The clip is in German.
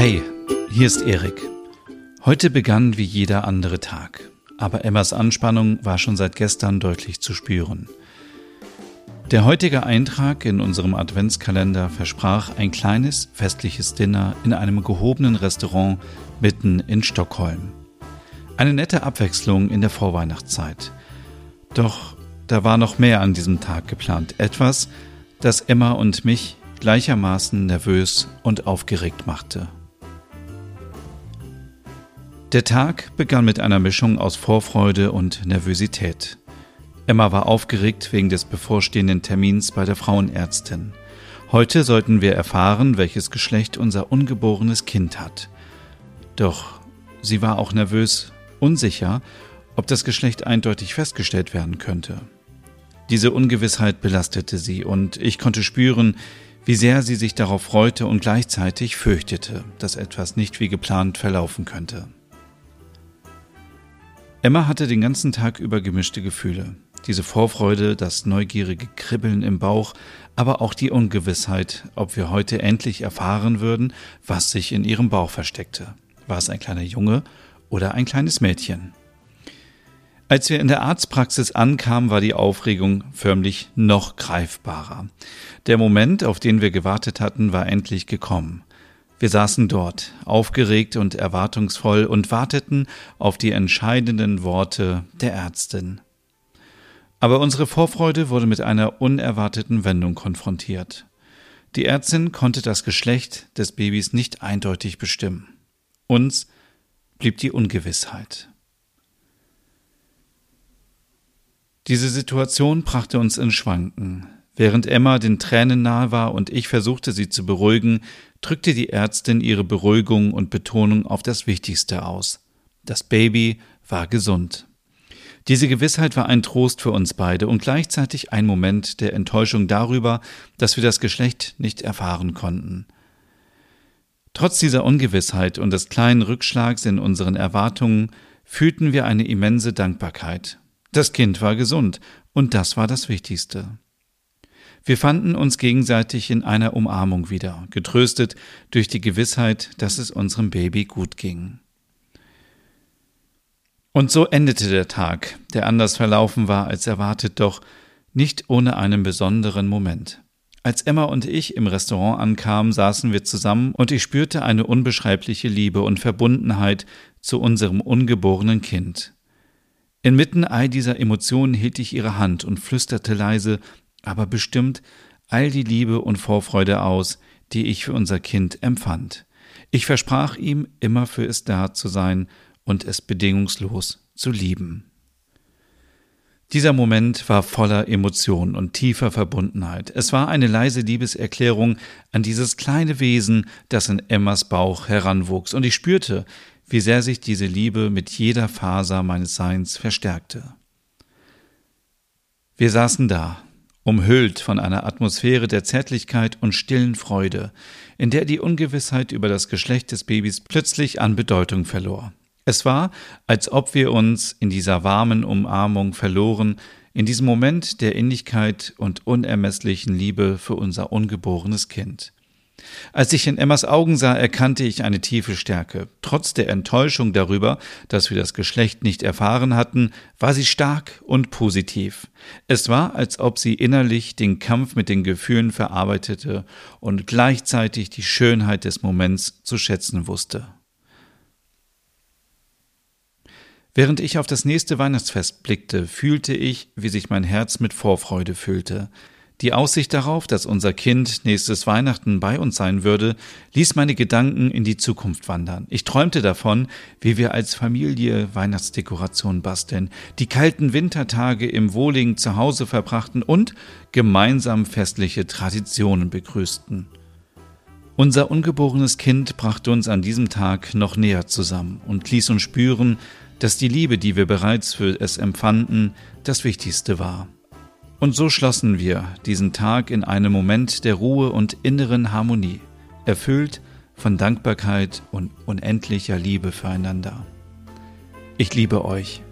Hey, hier ist Erik. Heute begann wie jeder andere Tag, aber Emmas Anspannung war schon seit gestern deutlich zu spüren. Der heutige Eintrag in unserem Adventskalender versprach ein kleines festliches Dinner in einem gehobenen Restaurant mitten in Stockholm. Eine nette Abwechslung in der Vorweihnachtszeit. Doch da war noch mehr an diesem Tag geplant. Etwas, das Emma und mich gleichermaßen nervös und aufgeregt machte. Der Tag begann mit einer Mischung aus Vorfreude und Nervosität. Emma war aufgeregt wegen des bevorstehenden Termins bei der Frauenärztin. Heute sollten wir erfahren, welches Geschlecht unser ungeborenes Kind hat. Doch sie war auch nervös, unsicher, ob das Geschlecht eindeutig festgestellt werden könnte. Diese Ungewissheit belastete sie und ich konnte spüren, wie sehr sie sich darauf freute und gleichzeitig fürchtete, dass etwas nicht wie geplant verlaufen könnte. Emma hatte den ganzen Tag über gemischte Gefühle. Diese Vorfreude, das neugierige Kribbeln im Bauch, aber auch die Ungewissheit, ob wir heute endlich erfahren würden, was sich in ihrem Bauch versteckte. War es ein kleiner Junge oder ein kleines Mädchen? Als wir in der Arztpraxis ankamen, war die Aufregung förmlich noch greifbarer. Der Moment, auf den wir gewartet hatten, war endlich gekommen. Wir saßen dort, aufgeregt und erwartungsvoll und warteten auf die entscheidenden Worte der Ärztin. Aber unsere Vorfreude wurde mit einer unerwarteten Wendung konfrontiert. Die Ärztin konnte das Geschlecht des Babys nicht eindeutig bestimmen. Uns blieb die Ungewissheit. Diese Situation brachte uns in Schwanken. Während Emma den Tränen nahe war und ich versuchte, sie zu beruhigen, drückte die Ärztin ihre Beruhigung und Betonung auf das Wichtigste aus. Das Baby war gesund. Diese Gewissheit war ein Trost für uns beide und gleichzeitig ein Moment der Enttäuschung darüber, dass wir das Geschlecht nicht erfahren konnten. Trotz dieser Ungewissheit und des kleinen Rückschlags in unseren Erwartungen fühlten wir eine immense Dankbarkeit. Das Kind war gesund, und das war das Wichtigste. Wir fanden uns gegenseitig in einer Umarmung wieder, getröstet durch die Gewissheit, dass es unserem Baby gut ging. Und so endete der Tag, der anders verlaufen war als erwartet, doch nicht ohne einen besonderen Moment. Als Emma und ich im Restaurant ankamen, saßen wir zusammen und ich spürte eine unbeschreibliche Liebe und Verbundenheit zu unserem ungeborenen Kind. Inmitten all dieser Emotionen hielt ich ihre Hand und flüsterte leise, aber bestimmt all die Liebe und Vorfreude aus, die ich für unser Kind empfand. Ich versprach ihm, immer für es da zu sein und es bedingungslos zu lieben. Dieser Moment war voller Emotion und tiefer Verbundenheit. Es war eine leise Liebeserklärung an dieses kleine Wesen, das in Emmas Bauch heranwuchs, und ich spürte, wie sehr sich diese Liebe mit jeder Faser meines Seins verstärkte. Wir saßen da, umhüllt von einer Atmosphäre der Zärtlichkeit und stillen Freude, in der die Ungewissheit über das Geschlecht des Babys plötzlich an Bedeutung verlor. Es war, als ob wir uns in dieser warmen Umarmung verloren, in diesem Moment der Innigkeit und unermesslichen Liebe für unser ungeborenes Kind. Als ich in Emmas Augen sah, erkannte ich eine tiefe Stärke. Trotz der Enttäuschung darüber, dass wir das Geschlecht nicht erfahren hatten, war sie stark und positiv. Es war, als ob sie innerlich den Kampf mit den Gefühlen verarbeitete und gleichzeitig die Schönheit des Moments zu schätzen wusste. Während ich auf das nächste Weihnachtsfest blickte, fühlte ich, wie sich mein Herz mit Vorfreude füllte. Die Aussicht darauf, dass unser Kind nächstes Weihnachten bei uns sein würde, ließ meine Gedanken in die Zukunft wandern. Ich träumte davon, wie wir als Familie Weihnachtsdekoration basteln, die kalten Wintertage im wohligen Zuhause verbrachten und gemeinsam festliche Traditionen begrüßten. Unser ungeborenes Kind brachte uns an diesem Tag noch näher zusammen und ließ uns spüren, dass die Liebe, die wir bereits für es empfanden, das Wichtigste war. Und so schlossen wir diesen Tag in einem Moment der Ruhe und inneren Harmonie, erfüllt von Dankbarkeit und unendlicher Liebe füreinander. Ich liebe euch.